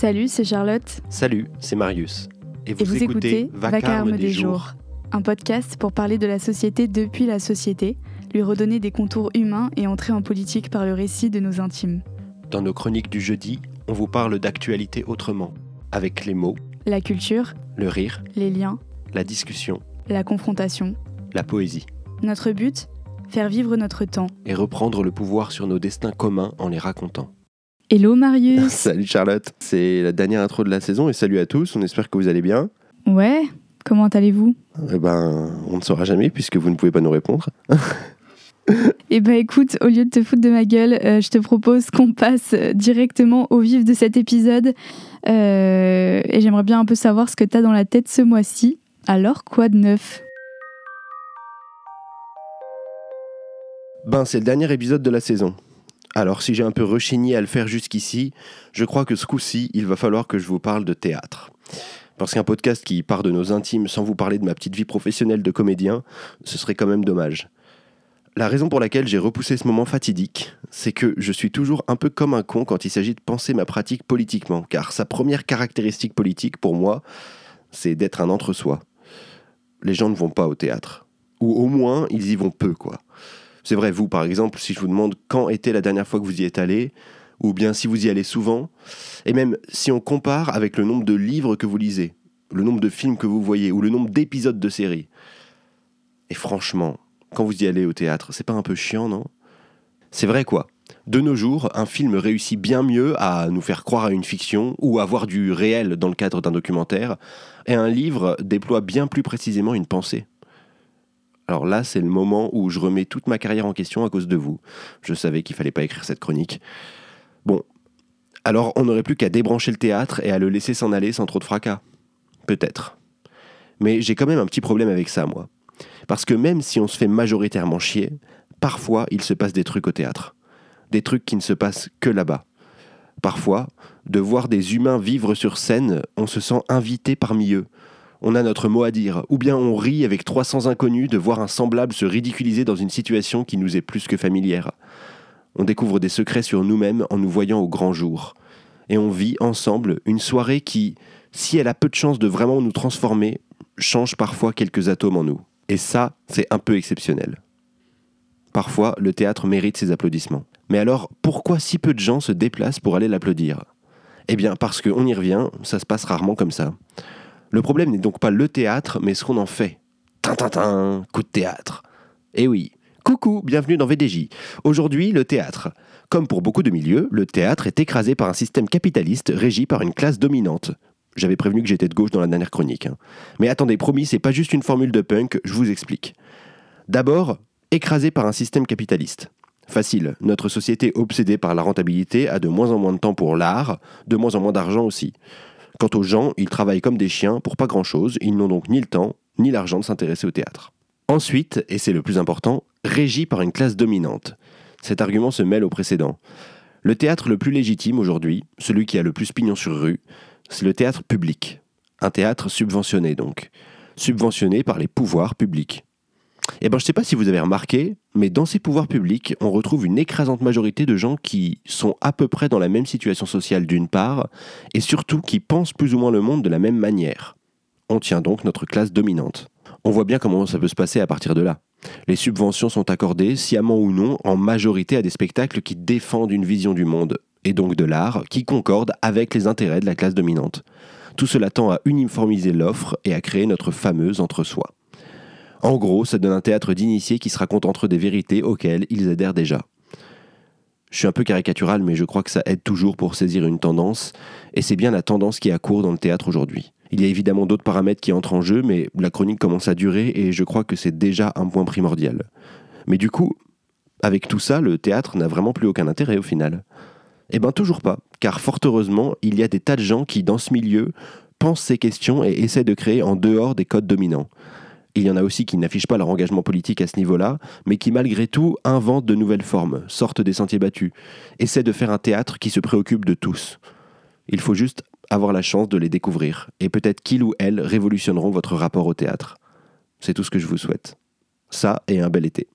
Salut, c'est Charlotte. Salut, c'est Marius. Et vous, écoutez, Vacarme, des, jours. un podcast pour parler de la société depuis la société, lui redonner des contours humains et entrer en politique par le récit de nos intimes. Dans nos chroniques du jeudi, on vous parle d'actualité autrement, avec les mots, la culture, le rire, les liens, la discussion, la confrontation, la poésie. Notre but Faire vivre notre temps. Et reprendre le pouvoir sur nos destins communs en les racontant. Hello Marius Salut Charlotte, c'est la dernière intro de la saison et salut à tous, on espère que vous allez bien. Ouais, comment allez-vous? Eh ben, on ne saura jamais puisque vous ne pouvez pas nous répondre. Eh ben écoute, au lieu de te foutre de ma gueule, euh, je te propose qu'on passe directement au vif de cet épisode. Euh, et j'aimerais bien un peu savoir ce que tu as dans la tête ce mois-ci. Alors, quoi de neuf? Ben, c'est le dernier épisode de la saison. Alors si j'ai un peu rechigné à le faire jusqu'ici, je crois que ce coup-ci, il va falloir que je vous parle de théâtre. Parce qu'un podcast qui part de nos intimes sans vous parler de ma petite vie professionnelle de comédien, ce serait quand même dommage. La raison pour laquelle j'ai repoussé ce moment fatidique, c'est que je suis toujours un peu comme un con quand il s'agit de penser ma pratique politiquement, car sa première caractéristique politique pour moi, c'est d'être un entre-soi. Les gens ne vont pas au théâtre. Ou au moins, ils y vont peu, quoi. C'est vrai, vous, par exemple, si je vous demande quand était la dernière fois que vous y êtes allé, ou bien si vous y allez souvent, et même si on compare avec le nombre de livres que vous lisez, le nombre de films que vous voyez, ou le nombre d'épisodes de séries. Et franchement, quand vous y allez au théâtre, c'est pas un peu chiant, non? C'est vrai quoi? De nos jours, un film réussit bien mieux à nous faire croire à une fiction ou à voir du réel dans le cadre d'un documentaire, et un livre déploie bien plus précisément une pensée. Alors là, c'est le moment où je remets toute ma carrière en question à cause de vous. Je savais qu'il fallait pas écrire cette chronique. Bon, alors on n'aurait plus qu'à débrancher le théâtre et à le laisser s'en aller sans trop de fracas. Peut-être. Mais j'ai quand même un petit problème avec ça, moi. Parce que même si on se fait majoritairement chier, parfois il se passe des trucs au théâtre. Des trucs qui ne se passent que là-bas. Parfois, de voir des humains vivre sur scène, on se sent invité parmi eux on a notre mot à dire, ou bien on rit avec 300 inconnus de voir un semblable se ridiculiser dans une situation qui nous est plus que familière. On découvre des secrets sur nous-mêmes en nous voyant au grand jour. Et on vit ensemble une soirée qui, si elle a peu de chances de vraiment nous transformer, change parfois quelques atomes en nous. Et ça, c'est un peu exceptionnel. Parfois, le théâtre mérite ses applaudissements. Mais alors, pourquoi si peu de gens se déplacent pour aller l'applaudir? Eh bien, parce qu'on y revient, ça se passe rarement comme ça. Le problème n'est donc pas le théâtre, mais ce qu'on en fait. Tintintin, coup de théâtre. Eh oui. Coucou, bienvenue dans VDJ. Aujourd'hui, le théâtre. Comme pour beaucoup de milieux, le théâtre est écrasé par un système capitaliste régi par une classe dominante. J'avais prévenu que j'étais de gauche dans la dernière chronique. Hein. Mais attendez, promis, c'est pas juste une formule de punk, je vous explique. D'abord, écrasé par un système capitaliste. Facile, notre société obsédée par la rentabilité a de moins en moins de temps pour l'art, de moins en moins d'argent aussi. Quant aux gens, ils travaillent comme des chiens pour pas grand-chose, ils n'ont donc ni le temps ni l'argent de s'intéresser au théâtre. Ensuite, et c'est le plus important, régi par une classe dominante. Cet argument se mêle au précédent. Le théâtre le plus légitime aujourd'hui, celui qui a le plus pignon sur rue, c'est le théâtre public. Un théâtre subventionné donc. Subventionné par les pouvoirs publics. Eh ben, je ne sais pas si vous avez remarqué, mais dans ces pouvoirs publics, on retrouve une écrasante majorité de gens qui sont à peu près dans la même situation sociale d'une part, et surtout qui pensent plus ou moins le monde de la même manière. On tient donc notre classe dominante. On voit bien comment ça peut se passer à partir de là. Les subventions sont accordées, sciemment ou non, en majorité à des spectacles qui défendent une vision du monde, et donc de l'art, qui concorde avec les intérêts de la classe dominante. Tout cela tend à uniformiser l'offre et à créer notre fameuse entre-soi. En gros, ça donne un théâtre d'initiés qui se racontent entre des vérités auxquelles ils adhèrent déjà. Je suis un peu caricatural, mais je crois que ça aide toujours pour saisir une tendance, et c'est bien la tendance qui à court dans le théâtre aujourd'hui. Il y a évidemment d'autres paramètres qui entrent en jeu, mais la chronique commence à durer et je crois que c'est déjà un point primordial. Mais du coup, avec tout ça, le théâtre n'a vraiment plus aucun intérêt au final. Eh bien toujours pas, car fort heureusement, il y a des tas de gens qui, dans ce milieu, pensent ces questions et essaient de créer en dehors des codes dominants. Il y en a aussi qui n'affichent pas leur engagement politique à ce niveau-là, mais qui malgré tout inventent de nouvelles formes, sortent des sentiers battus, essaient de faire un théâtre qui se préoccupe de tous. Il faut juste avoir la chance de les découvrir, et peut-être qu'ils ou elles révolutionneront votre rapport au théâtre. C'est tout ce que je vous souhaite. Ça et un bel été.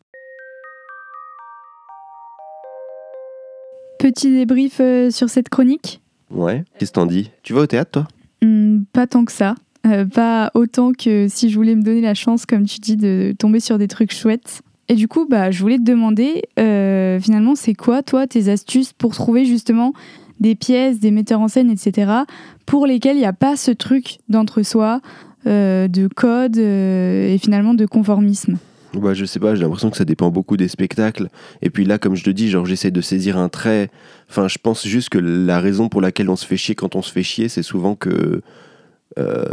Petit débrief euh, sur cette chronique? Ouais. Qu'est-ce que t'en dis? Tu vas au théâtre, toi? Hmm, Pas tant que ça. Euh, pas autant que si je voulais me donner la chance, comme tu dis, de tomber sur des trucs chouettes. Et du coup, bah, je voulais te demander, euh, finalement, c'est quoi, toi, tes astuces pour trouver justement des pièces, des metteurs en scène, etc., pour lesquels il n'y a pas ce truc d'entre-soi, euh, de code et finalement de conformisme? Bah, je sais pas, j'ai l'impression que ça dépend beaucoup des spectacles. Et puis là, comme je te dis, genre, j'essaie de saisir un trait. Enfin, je pense juste que la raison pour laquelle on se fait chier quand on se fait chier, c'est souvent que. Euh,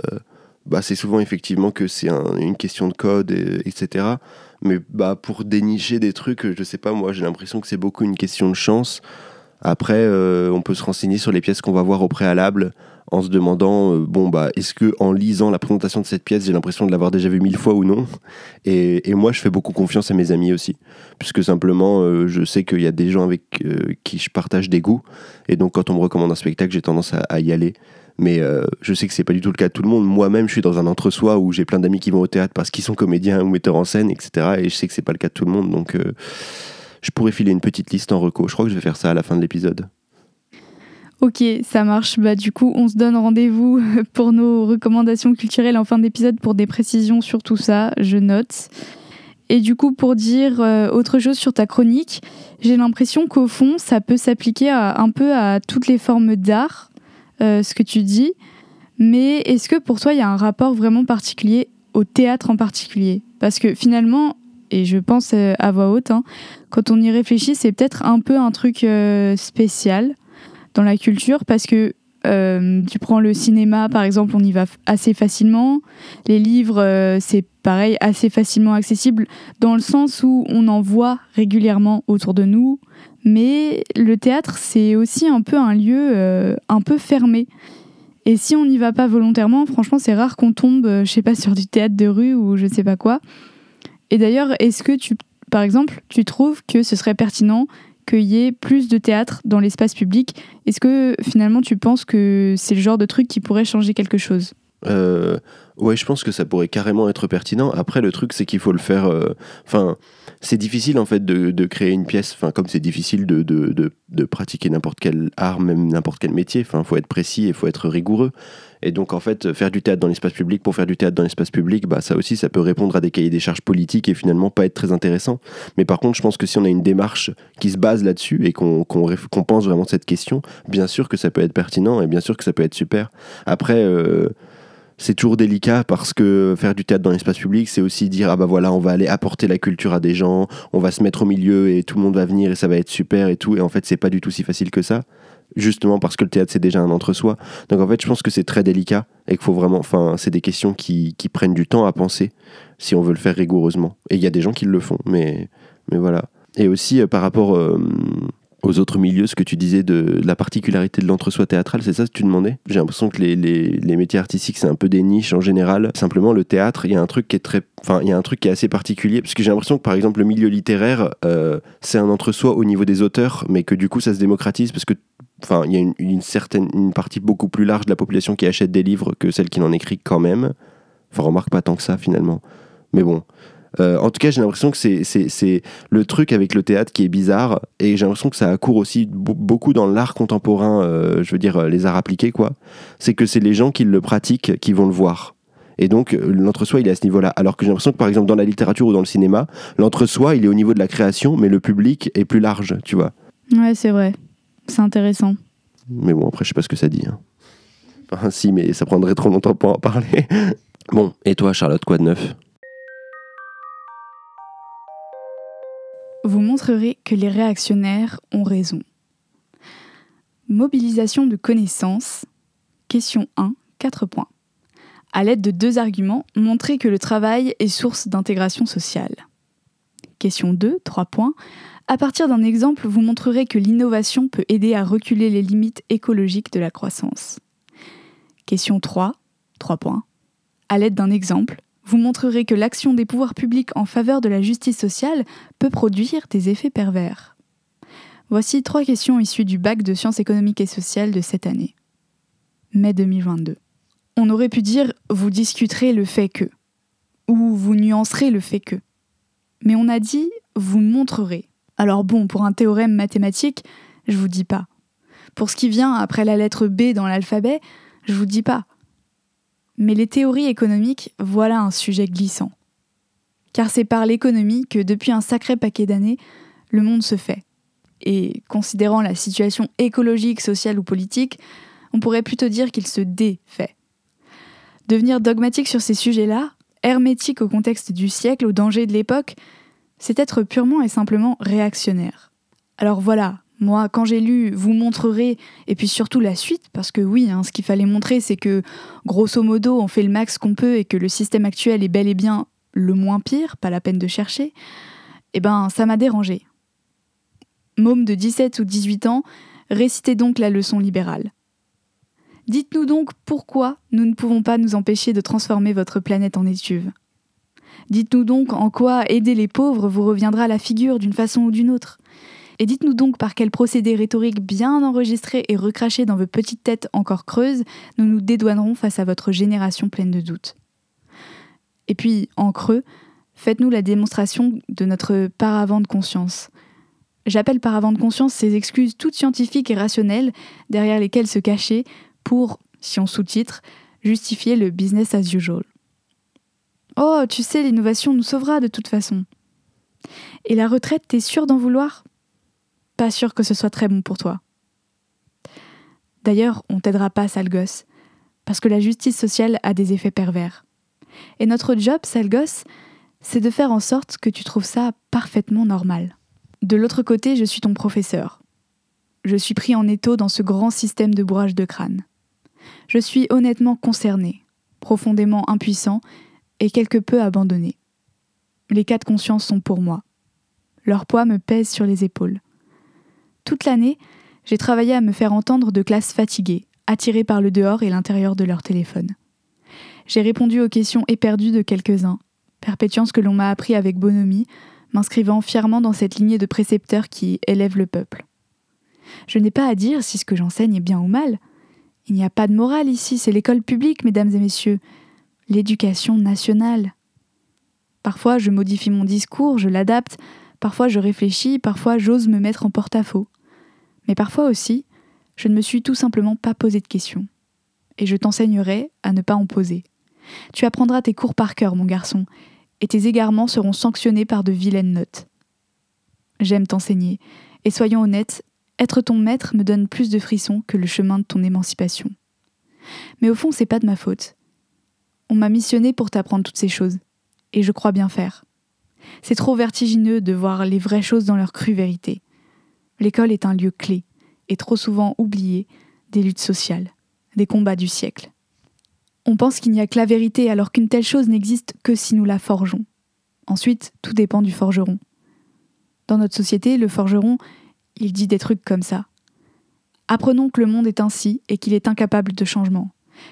bah, c'est souvent effectivement que c'est un- une question de code, et- etc. Mais bah, pour dénicher des trucs, je sais pas, moi, j'ai l'impression que c'est beaucoup une question de chance. Après, euh, on peut se renseigner sur les pièces qu'on va voir au préalable en se demandant, euh, bon, bah, est-ce que en lisant la présentation de cette pièce, j'ai l'impression de l'avoir déjà vue mille fois ou non? Et, et moi, je fais beaucoup confiance à mes amis aussi, puisque simplement, je sais qu'il y a des gens avec qui je partage des goûts, et donc quand on me recommande un spectacle, j'ai tendance à y aller. Mais euh, je sais que c'est pas du tout le cas de tout le monde. Moi-même, je suis dans un entre-soi où j'ai plein d'amis qui vont au théâtre parce qu'ils sont comédiens ou metteurs en scène, etc. Et je sais que c'est pas le cas de tout le monde, donc euh, je pourrais filer une petite liste en reco. Je crois que je vais faire ça à la fin de l'épisode. Ok, ça marche. Bah, du coup, on se donne rendez-vous pour nos recommandations culturelles en fin d'épisode pour des précisions sur tout ça. Je note. Et du coup, pour dire euh, autre chose sur ta chronique, j'ai l'impression qu'au fond, ça peut s'appliquer un peu à toutes les formes d'art, euh, ce que tu dis. Mais est-ce que pour toi, il y a un rapport vraiment particulier au théâtre en particulier? Parce que finalement, et je pense euh, à voix haute, hein, quand on y réfléchit, c'est peut-être un peu un truc euh, spécial dans la culture parce que tu prends le cinéma par exemple, on y va assez facilement. Les livres, c'est pareil, assez facilement accessible dans le sens où on en voit régulièrement autour de nous. Mais le théâtre, c'est aussi un peu un lieu euh, un peu fermé. Et si on n'y va pas volontairement, franchement, c'est rare qu'on tombe, euh, je sais pas, sur du théâtre de rue ou je sais pas quoi. Et d'ailleurs, est-ce que tu, par exemple, tu trouves que ce serait pertinent qu'il y ait plus de théâtre dans l'espace public? Est-ce que finalement tu penses que c'est le genre de truc qui pourrait changer quelque chose? Euh, ouais, je pense que ça pourrait carrément être pertinent. Après, le truc, c'est qu'il faut le faire. euh, Enfin, c'est difficile en fait de, créer une pièce. Enfin, comme c'est difficile de, de, de, de pratiquer n'importe quel art, même n'importe quel métier. Enfin, faut être précis et faut être rigoureux. Et donc, en fait, faire du théâtre dans l'espace public pour faire du théâtre dans l'espace public, bah, ça aussi, ça peut répondre à des cahiers des charges politiques et finalement pas être très intéressant. Mais par contre, je pense que si on a une démarche qui se base là-dessus et qu'on qu'on pense vraiment cette question, bien sûr que ça peut être pertinent et bien sûr que ça peut être super. Après, euh, c'est toujours délicat parce que faire du théâtre dans l'espace public, c'est aussi dire ah bah voilà, on va aller apporter la culture à des gens, on va se mettre au milieu et tout le monde va venir et ça va être super et tout. Et en fait, c'est pas du tout si facile que ça, justement parce que le théâtre c'est déjà un entre-soi. Donc en fait, je pense que c'est très délicat et qu'il faut vraiment, enfin, c'est des questions qui, prennent du temps à penser si on veut le faire rigoureusement. Et il y a des gens qui le font, mais, mais voilà. Et aussi euh, par rapport euh, aux autres milieux, ce que tu disais de la particularité de l'entre-soi théâtral, c'est ça que tu demandais? J'ai l'impression que les, les, métiers artistiques, c'est un peu des niches en général. Simplement, le théâtre, il y a un truc qui est très, enfin, il y a un truc qui est assez particulier, parce que j'ai l'impression que par exemple le milieu littéraire, euh, c'est un entre-soi au niveau des auteurs, mais que du coup ça se démocratise parce que Enfin, il y a une, certaine une partie beaucoup plus large de la population qui achète des livres que celle qui en écrit quand même. Enfin, remarque pas tant que ça finalement. Mais bon. Euh, en tout cas, j'ai l'impression que c'est, le truc avec le théâtre qui est bizarre. Et j'ai l'impression que ça accourt aussi be- beaucoup dans l'art contemporain, euh, je veux dire euh, les arts appliqués, quoi. C'est que c'est les gens qui le pratiquent qui vont le voir. Et donc, l'entre-soi, il est à ce niveau-là. Alors que j'ai l'impression que, par exemple, dans la littérature ou dans le cinéma, l'entre-soi, il est au niveau de la création, mais le public est plus large, tu vois. Ouais, c'est vrai. C'est intéressant. Mais bon, après, je sais pas ce que ça dit. hein. Enfin, si, mais ça prendrait trop longtemps pour en parler. bon, et toi, Charlotte, quoi de neuf? Vous montrerez que les réactionnaires ont raison. Mobilisation de connaissances. Question 1, 4 points. À l'aide de deux arguments, montrez que le travail est source d'intégration sociale. Question 2, 3 points. À partir d'un exemple, vous montrerez que l'innovation peut aider à reculer les limites écologiques de la croissance. Question 3, 3 points. À l'aide d'un exemple, vous montrerez que l'action des pouvoirs publics en faveur de la justice sociale peut produire des effets pervers. Voici trois questions issues du bac de sciences économiques et sociales de cette année. Mai 2022. On aurait pu dire vous discuterez le fait que, ou vous nuancerez le fait que. Mais on a dit vous montrerez. Alors bon, pour un théorème mathématique, je vous dis pas. Pour ce qui vient après la lettre B dans l'alphabet, je vous dis pas. Mais les théories économiques, voilà un sujet glissant. Car c'est par l'économie que depuis un sacré paquet d'années, le monde se fait. Et considérant la situation écologique, sociale ou politique, on pourrait plutôt dire qu'il se défait. Devenir dogmatique sur ces sujets-là, hermétique au contexte du siècle, au danger de l'époque, c'est être purement et simplement réactionnaire. Alors voilà, moi, quand j'ai lu Vous montrerez, et puis surtout la suite, parce que oui, hein, ce qu'il fallait montrer, c'est que, grosso modo, on fait le max qu'on peut et que le système actuel est bel et bien le moins pire, pas la peine de chercher, eh ben, ça m'a dérangé. Môme de 17 ou 18 ans, récitez donc la leçon libérale. Dites-nous donc pourquoi nous ne pouvons pas nous empêcher de transformer votre planète en étuve. Dites-nous donc en quoi aider les pauvres vous reviendra à la figure d'une façon ou d'une autre. Et dites-nous donc par quel procédé rhétorique bien enregistré et recraché dans vos petites têtes encore creuses nous nous dédouanerons face à votre génération pleine de doutes. Et puis, en creux, faites-nous la démonstration de notre paravent de conscience. J'appelle paravent de conscience ces excuses toutes scientifiques et rationnelles derrière lesquelles se cacher pour, si on sous-titre, justifier le business as usual. Oh, tu sais, l'innovation nous sauvera de toute façon. Et la retraite, t'es sûr d'en vouloir? Pas que ce soit très bon pour toi. D'ailleurs, on t'aidera pas, sale gosse, parce que la justice sociale a des effets pervers. Et notre job, sale gosse, c'est de faire en sorte que tu trouves ça parfaitement normal. De l'autre côté, je suis ton professeur. Je suis pris en étau dans ce grand système de bourrage de crâne. Je suis honnêtement concerné, profondément impuissant et quelque peu abandonné. Les cas de conscience sont pour moi. Leur poids me pèse sur les épaules. Toute l'année, j'ai travaillé à me faire entendre de classes fatiguées, attirées par le dehors et l'intérieur de leur téléphone. J'ai répondu aux questions éperdues de quelques-uns, perpétuant ce que l'on m'a appris avec bonhomie, m'inscrivant fièrement dans cette lignée de précepteurs qui élèvent le peuple. Je n'ai pas à dire si ce que j'enseigne est bien ou mal, il n'y a pas de morale ici, c'est l'école publique, mesdames et messieurs, l'éducation nationale. Parfois je modifie mon discours, je l'adapte, parfois je réfléchis, parfois j'ose me mettre en porte-à-faux. Mais parfois aussi, je ne me suis tout simplement pas posé de questions. Et je t'enseignerai à ne pas en poser. Tu apprendras tes cours par cœur, mon garçon, et tes égarements seront sanctionnés par de vilaines notes. J'aime t'enseigner, et soyons honnêtes, être ton maître me donne plus de frissons que le chemin de ton émancipation. Mais au fond, c'est pas de ma faute. On m'a missionné pour t'apprendre toutes ces choses, et je crois bien faire. C'est trop vertigineux de voir les vraies choses dans leur crue vérité. L'école est un lieu clé, et trop souvent oublié, des luttes sociales, des combats du siècle. On pense qu'il n'y a que la vérité alors qu'une telle chose n'existe que si nous la forgeons. Ensuite, tout dépend du forgeron. Dans notre société, le forgeron il dit des trucs comme ça. Apprenons que le monde est ainsi et qu'il est incapable de changement,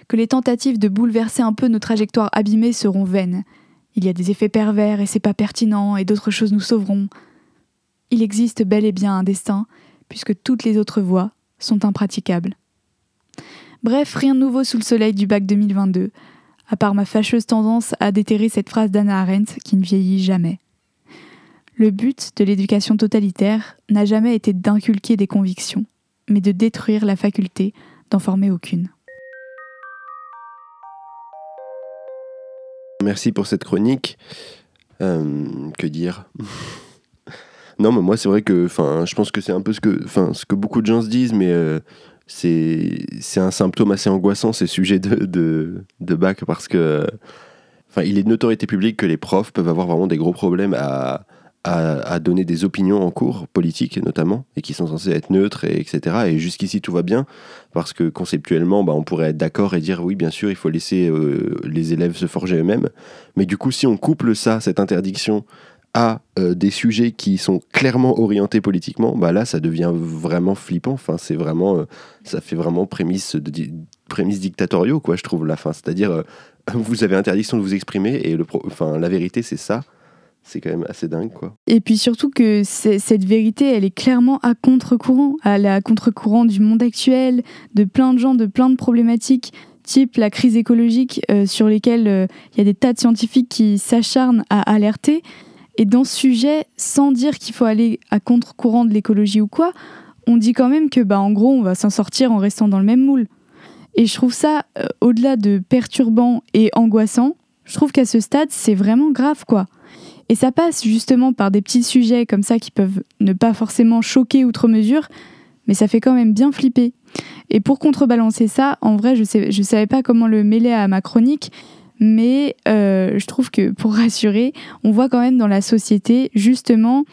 que les tentatives de bouleverser un peu nos trajectoires abîmées seront vaines. Il y a des effets pervers et c'est pas pertinent et d'autres choses nous sauveront. Il existe bel et bien un destin, puisque toutes les autres voies sont impraticables. Bref, rien de nouveau sous le soleil du bac 2022, à part ma fâcheuse tendance à déterrer cette phrase d'Anna Arendt qui ne vieillit jamais. Le but de l'éducation totalitaire n'a jamais été d'inculquer des convictions, mais de détruire la faculté d'en former aucune. Merci pour cette chronique. Euh, que dire? Non, mais moi, c'est vrai que je pense que c'est un peu ce que, ce que beaucoup de gens se disent, mais euh, c'est un symptôme assez angoissant, ces sujets de, de, de bac, parce que enfin, il est de notoriété publique que les profs peuvent avoir vraiment des gros problèmes à, à, donner des opinions en cours, politiques notamment, et qui sont censées être neutres, et etc. Et jusqu'ici, tout va bien, parce que conceptuellement, bah, on pourrait être d'accord et dire oui, bien sûr, il faut laisser euh, les élèves se forger eux-mêmes. Mais du coup, si on couple ça, cette interdiction, à euh, des sujets qui sont clairement orientés politiquement, bah là, ça devient vraiment flippant. Enfin, c'est vraiment, euh, ça fait vraiment prémisse, de, prémisse dictatoriaux, quoi, je trouve, la fin. C'est-à-dire, vous avez interdiction de vous exprimer, et le enfin, la vérité, c'est ça c'est quand même assez dingue quoi. Et puis surtout que cette vérité, elle est clairement à contre-courant, à contre-courant du monde actuel, de plein de gens, de plein de problématiques, type la crise écologique euh, sur lesquelles euh, il y a des tas de scientifiques qui s'acharnent à alerter. Et dans ce sujet, sans dire qu'il faut aller à contre-courant de l'écologie ou quoi, on dit quand même que, bah, en gros, on va s'en sortir en restant dans le même moule. Et je trouve ça, euh, au-delà de perturbant et angoissant, je trouve qu'à ce stade, c'est vraiment grave, quoi. Et ça passe justement par des petits sujets comme ça qui peuvent ne pas forcément choquer outre mesure, mais ça fait quand même bien flipper. Et pour contrebalancer ça, en vrai, je ne savais pas comment le mêler à ma chronique, mais euh, je trouve que pour rassurer, on voit quand même dans la société justement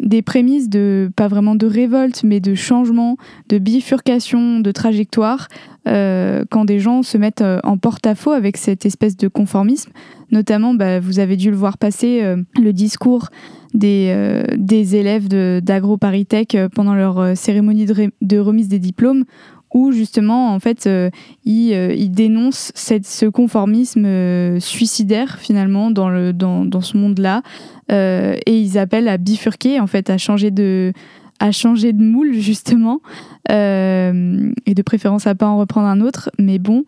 des prémices de, pas vraiment de révolte, mais de changement, de bifurcation, de trajectoire, euh, quand des gens se mettent euh, en porte-à-faux avec cette espèce de conformisme. Notamment, bah, vous avez dû le voir passer, le discours des, élèves d'AgroParisTech pendant leur cérémonie de, remise des diplômes, où justement, en fait, ils, ils, dénoncent cette, ce conformisme suicidaire, finalement, dans, le, dans, dans ce monde-là. et ils appellent à bifurquer, en fait, à changer de à changer de moule justement. Euh, et de préférence à pas en reprendre un autre. Mais bon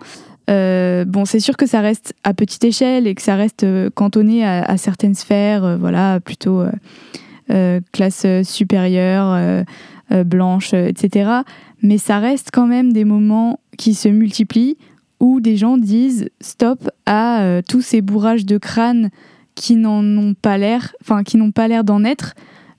euh, bon c'est sûr que ça reste à petite échelle et que ça reste euh, cantonné à, certaines sphères voilà plutôt classe supérieure blanche etc mais ça reste quand même des moments qui se multiplient où des gens disent stop à tous ces bourrages de crâne qui n'en ont pas l'air enfin qui n'ont pas l'air d'en être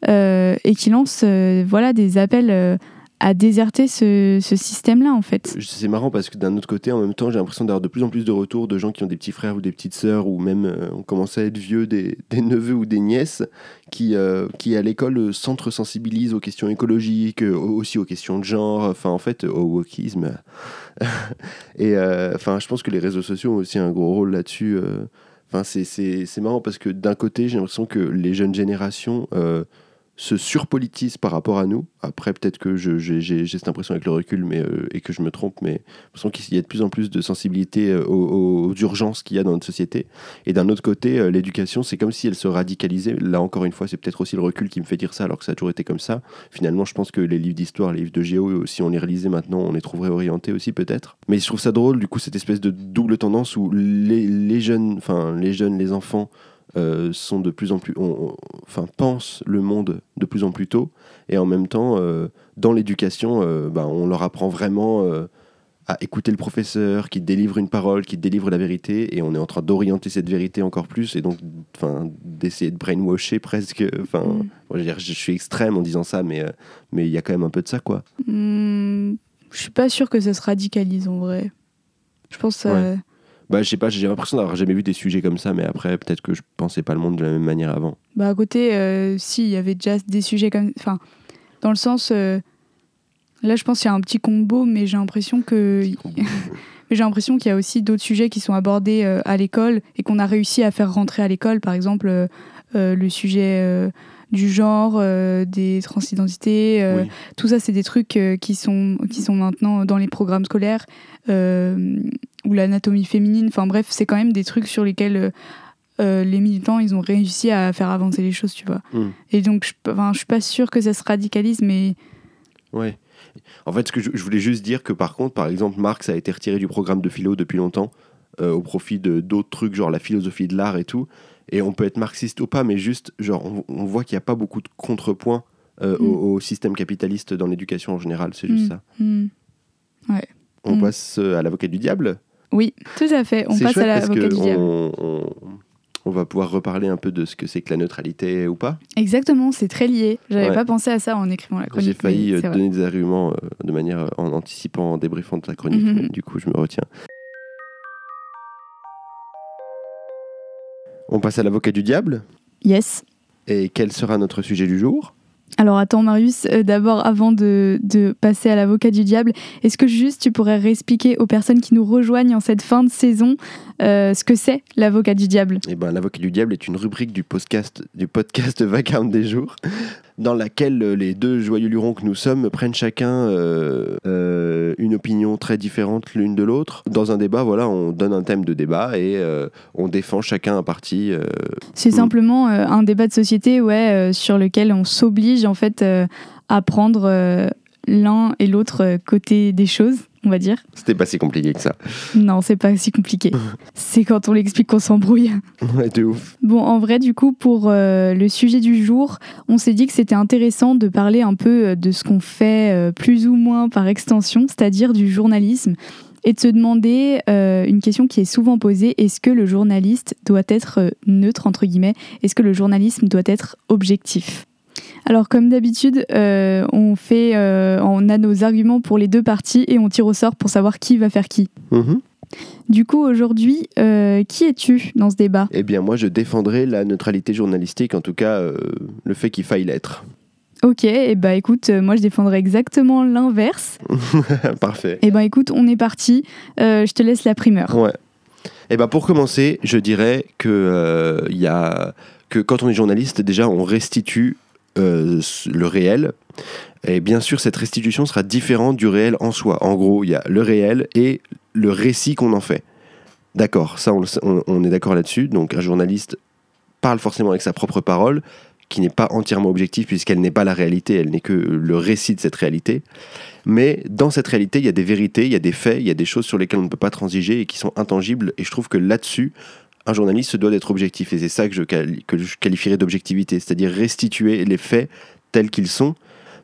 euh, et qui lance euh, voilà, des appels euh, à déserter ce, système-là en fait. C'est marrant parce que d'un autre côté, en même temps, j'ai l'impression d'avoir de plus en plus de retours de gens qui ont des petits frères ou des petites sœurs ou même ont commencé à être vieux, des, neveux ou des nièces qui, qui à l'école s'entre-sensibilisent aux questions écologiques, aussi aux questions de genre, enfin en fait au wokisme. Et je pense que les réseaux sociaux ont aussi un gros rôle là-dessus. Enfin, c'est marrant parce que d'un côté, j'ai l'impression que les jeunes générations se surpolitise par rapport à nous. Après, peut-être que j'ai cette impression avec le recul mais, euh, et que je me trompe, mais je qu'il y a de plus en plus de sensibilité euh, aux, urgences qu'il y a dans notre société. Et d'un autre côté, euh, l'éducation, c'est comme si elle se radicalisait. Là, encore une fois, c'est peut-être aussi le recul qui me fait dire ça, alors que ça a toujours été comme ça. Finalement, je pense que les livres d'histoire, les livres de géo, si on les relisait maintenant, on les trouverait orientés aussi, peut-être. Mais je trouve ça drôle, du coup, cette espèce de double tendance où les, les jeunes, enfin, les jeunes, les enfants, euh, sont de plus en plus, enfin pensent le monde de plus en plus tôt, et en même temps, euh, dans l'éducation, euh, ben, on leur apprend vraiment à écouter le professeur qui délivre une parole, qui délivre la vérité, et on est en train d'orienter cette vérité encore plus, et donc, enfin, d'essayer de brainwasher presque. Enfin, mm. je, je, suis extrême en disant ça, mais mais il y a quand même un peu de ça, quoi. Mm, je suis pas sûr que ça se radicalise en vrai. Je pense. Ouais. Bah, je sais pas, j'ai l'impression d'avoir jamais vu des sujets comme ça, mais après, peut-être que je pensais pas le monde de la même manière avant. Bah, à côté, euh, si, il y avait déjà des sujets comme. Enfin, dans le sens. Euh, là, je pense qu'il y a un petit combo, mais j'ai l'impression que. j'ai l'impression qu'il y a aussi d'autres sujets qui sont abordés euh, à l'école et qu'on a réussi à faire rentrer à l'école. Par exemple, le sujet du genre, des transidentités. Tout ça, c'est des trucs qui, sont, qui sont maintenant dans les programmes scolaires ou l'anatomie féminine. Enfin bref, c'est quand même des trucs sur lesquels euh, euh, les militants, ils ont réussi à faire avancer les choses, tu vois. Hmm. Et donc, je, enfin, je suis pas sûre que ça se radicalise, mais... Ouais. En fait, ce que je, voulais juste dire que par contre, par exemple, Marx a été retiré du programme de philo depuis longtemps euh, au profit de d'autres trucs, genre la philosophie de l'art et tout. Et on peut être marxiste ou pas, mais juste, genre, on, voit qu'il n'y a pas beaucoup de contrepoints hmm. au, système capitaliste dans l'éducation en général, c'est juste hmm. ça. Ouais. On passe à l'avocat du diable oui, tout à fait. On passe à l'avocat du diable. On, va pouvoir reparler un peu de ce que c'est que la neutralité ou pas. Exactement, c'est très lié. J'avais pas pensé à ça en écrivant la chronique. J'ai failli euh, donner des arguments euh, de manière euh, en anticipant, en débriefant de ta chronique. Mhm. du coup, je me retiens. On passe à l'avocat du diable Yes. Et quel sera notre sujet du jour? Alors attends Marius, euh, d'abord avant de, passer à l'avocat du diable, est-ce que juste tu pourrais réexpliquer aux personnes qui nous rejoignent en cette fin de saison euh, ce que c'est l'avocat du diable? Eh ben l'avocat du diable est une rubrique du podcast du podcast Vacarme des jours dans laquelle euh, les deux joyeux lurons que nous sommes prennent chacun une opinion très différente l'une de l'autre. Dans un débat, voilà, on donne un thème de débat et on défend chacun un parti. C'est simplement un débat de société, ouais, sur lequel on s'oblige en fait euh, à prendre euh, l'un et l'autre côté des choses, on va dire. C'était pas si compliqué que ça. Non, c'est pas si compliqué. c'est quand on l'explique qu'on s'embrouille. Ouais, de ouf. Bon, en vrai, du coup, pour euh, le sujet du jour, on s'est dit que c'était intéressant de parler un peu euh, de ce qu'on fait euh, plus ou moins par extension, c'est-à-dire du journalisme, et de se demander une question qui est souvent posée est-ce que le journaliste doit être neutre entre guillemets? Est-ce que le journalisme doit être objectif? Alors comme d'habitude, on fait, on a nos arguments pour les deux parties et on tire au sort pour savoir qui va faire qui. Mhm. Du coup, aujourd'hui, euh, qui es-tu dans ce débat? Eh bien, moi, je défendrai la neutralité journalistique, en tout cas, euh, le fait qu'il faille l'être. Ok, et eh bah écoute, euh, moi je défendrai exactement l'inverse. Parfait. Et eh bah écoute, on est parti. je te laisse la primeur. Ouais. Et bah pour commencer, je dirais que il y a que quand on est journaliste, déjà on restitue le réel. Et bien sûr, cette restitution sera différente du réel en soi. En gros, il y a le réel et le récit qu'on en fait. D'accord, ça on, est d'accord là-dessus. Donc un journaliste parle forcément avec sa propre parole, qui n'est pas entièrement objective puisqu'elle n'est pas la réalité, elle n'est que le récit de cette réalité. Mais dans cette réalité, il y a des vérités, il y a des faits, il y a des choses sur lesquelles on ne peut pas transiger et qui sont intangibles. Et je trouve que là-dessus, un journaliste se doit d'être objectif. Et c'est ça que je, qualifierais d'objectivité, c'est-à-dire restituer les faits tels qu'ils sont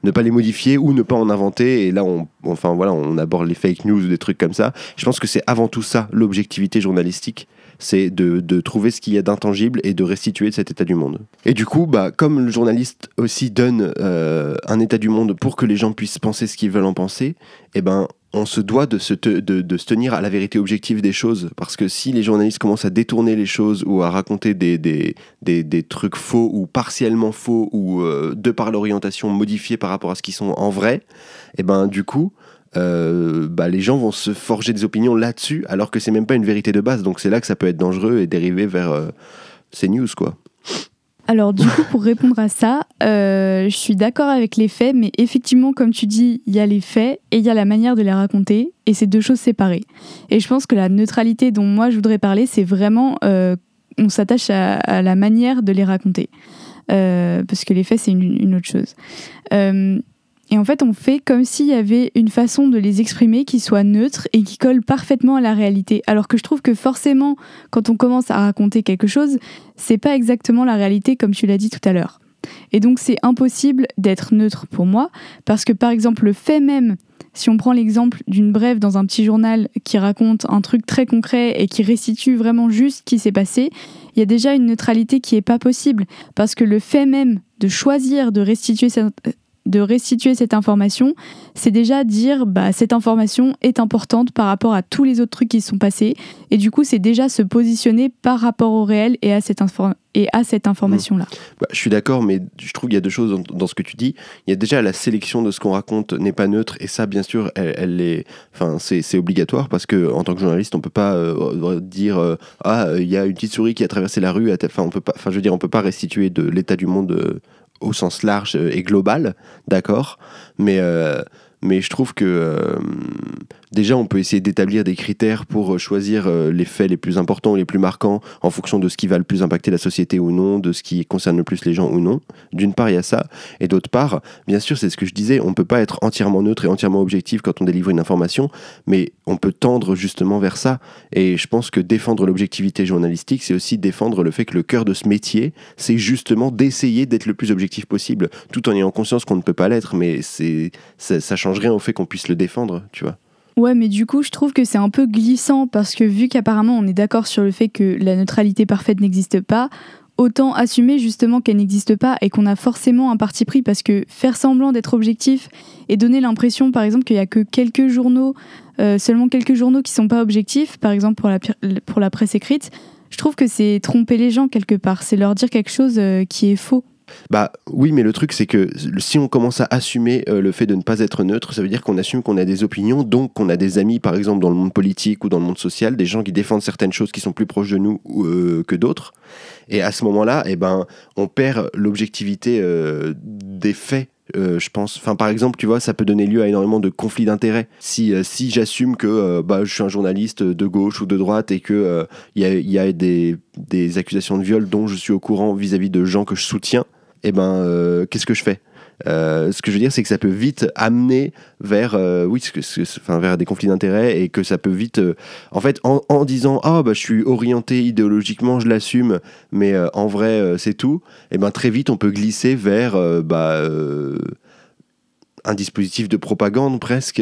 ne pas les modifier ou ne pas en inventer. Et là, on, enfin voilà, on aborde les fake news ou des trucs comme ça. Je pense que c'est avant tout ça l'objectivité journalistique c'est de, trouver ce qu'il y a d'intangible et de restituer cet état du monde. Et du coup, bah, comme le journaliste aussi donne euh, un état du monde pour que les gens puissent penser ce qu'ils veulent en penser, eh ben, on se doit de se, de, se, tenir à la vérité objective des choses. Parce que si les journalistes commencent à détourner les choses ou à raconter des, des, des, trucs faux ou partiellement faux ou euh, de par l'orientation modifiée par rapport à ce qu'ils sont en vrai, eh ben, du coup, euh, bah, les gens vont se forger des opinions là-dessus alors que c'est même pas une vérité de base. Donc c'est là que ça peut être dangereux et dériver vers euh, ces news, quoi. Alors du coup, pour répondre à ça, euh, je suis d'accord avec les faits, mais effectivement, comme tu dis, il y a les faits et il y a la manière de les raconter, et c'est deux choses séparées. Et je pense que la neutralité dont moi je voudrais parler, c'est vraiment, euh, on s'attache à, la manière de les raconter, euh, parce que les faits, c'est une, une, autre chose. Et en fait, on fait comme s'il y avait une façon de les exprimer qui soit neutre et qui colle parfaitement à la réalité. Alors que je trouve que forcément, quand on commence à raconter quelque chose, c'est pas exactement la réalité comme tu l'as dit tout à l'heure. Et donc, c'est impossible d'être neutre pour moi, parce que par exemple, le fait même, si on prend l'exemple d'une brève dans un petit journal qui raconte un truc très concret et qui restitue vraiment juste ce qui s'est passé, il y a déjà une neutralité qui est pas possible, parce que le fait même de choisir de restituer de restituer cette information, c'est déjà dire bah cette information est importante par rapport à tous les autres trucs qui se sont passés et du coup c'est déjà se positionner par rapport au réel et à cette cette information là. Mmh. Bah, je suis d'accord mais je trouve qu'il y a deux choses dans, ce que tu dis. Il y a déjà la sélection de ce qu'on raconte n'est pas neutre et ça bien sûr elle, est c'est obligatoire parce que en tant que journaliste on peut pas euh, dire euh, ah il y a une petite souris qui a traversé la rue enfin on je veux dire on peut pas restituer de l'état du monde euh, au sens large et global, d'accord, mais, euh, mais je trouve que euh, Déjà, on peut essayer d'établir des critères pour euh, choisir euh, les faits les plus importants ou les plus marquants en fonction de ce qui va le plus impacter la société ou non, de ce qui concerne le plus les gens ou non. D'une part, il y a ça. Et d'autre part, bien sûr, c'est ce que je disais, on ne peut pas être entièrement neutre et entièrement objectif quand on délivre une information, mais on peut tendre justement vers ça. Et je pense que défendre l'objectivité journalistique, c'est aussi défendre le fait que le cœur de ce métier, c'est justement d'essayer d'être le plus objectif possible, tout en ayant conscience qu'on ne peut pas l'être, mais c'est ça, ça change rien au fait qu'on puisse le défendre, tu vois. Ouais, mais du coup, je trouve que c'est un peu glissant parce que vu qu'apparemment on est d'accord sur le fait que la neutralité parfaite n'existe pas, autant assumer justement qu'elle n'existe pas et qu'on a forcément un parti pris parce que faire semblant d'être objectif et donner l'impression, par exemple, qu'il y a que quelques journaux, euh, seulement quelques journaux qui sont pas objectifs, par exemple pour la, pour la presse écrite, je trouve que c'est tromper les gens quelque part, c'est leur dire quelque chose euh, qui est faux. Bah oui, mais le truc c'est que si on commence à assumer euh, le fait de ne pas être neutre, ça veut dire qu'on assume qu'on a des opinions, donc qu'on a des amis, par exemple dans le monde politique ou dans le monde social, des gens qui défendent certaines choses qui sont plus proches de nous euh, que d'autres. Et à ce moment-là, eh ben, on perd l'objectivité euh, des faits je pense. Enfin, par exemple, tu vois, ça peut donner lieu à énormément de conflits d'intérêts. Si, si j'assume que bah, je suis un journaliste de gauche ou de droite et que il y a, des, accusations de viol dont je suis au courant vis-à-vis -vis de gens que je soutiens, eh ben, euh, qu'est-ce que je fais? Euh, ce que je veux dire, c'est que ça peut vite amener vers, euh, oui, enfin, vers des conflits d'intérêts et que ça peut vite, en fait, en, disant ah bah je suis orienté idéologiquement, je l'assume, mais en vrai c'est tout. Et ben très vite on peut glisser vers bah un dispositif de propagande presque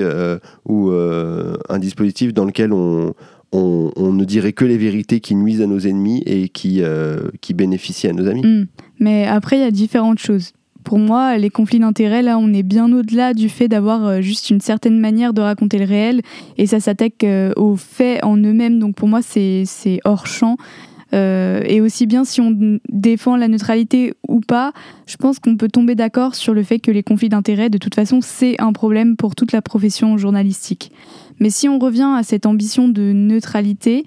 ou un dispositif dans lequel on, on, ne dirait que les vérités qui nuisent à nos ennemis et qui, qui bénéficient à nos amis. Hmm. Mais après, il y a différentes choses pour moi, les conflits d'intérêts, là, on est bien au-delà du fait d'avoir euh, juste une certaine manière de raconter le réel et ça s'attaque euh, aux faits en eux-mêmes. Donc pour moi, c'est hors champ. Euh, et aussi bien si on défend la neutralité ou pas, je pense qu'on peut tomber d'accord sur le fait que les conflits d'intérêts, de toute façon, c'est un problème pour toute la profession journalistique. Mais si on revient à cette ambition de neutralité,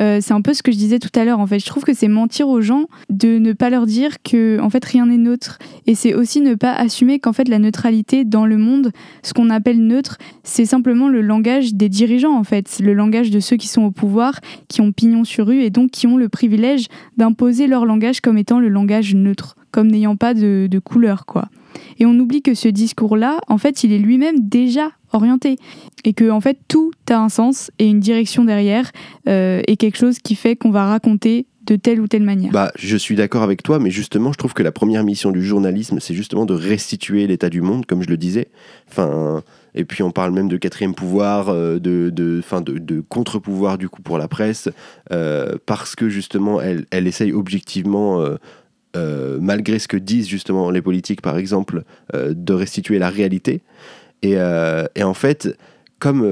euh, c'est un peu ce que je disais tout à l'heure. En fait, je trouve que c'est mentir aux gens de ne pas leur dire que en fait rien n'est neutre. Et c'est aussi ne pas assumer qu'en fait la neutralité dans le monde, ce qu'on appelle neutre, c'est simplement le langage des dirigeants en fait, le langage de ceux qui sont au pouvoir, qui ont pignon sur rue et donc qui ont le privilège d'imposer leur langage comme étant le langage neutre, comme n'ayant pas de, couleur quoi. Et on oublie que ce discours-là, en fait, il est lui-même déjà orienté. Et que, en fait, tout a un sens et une direction derrière, euh, et quelque chose qui fait qu'on va raconter de telle ou telle manière. Bah, je suis d'accord avec toi, mais justement, je trouve que la première mission du journalisme, c'est justement de restituer l'état du monde, comme je le disais. Enfin, et puis on parle même de quatrième pouvoir, euh, de, de, de, de contre-pouvoir du coup pour la presse, euh, parce que justement, elle, elle essaye objectivement malgré ce que disent justement les politiques, par exemple, euh, de restituer la réalité. Et, euh, en fait, comme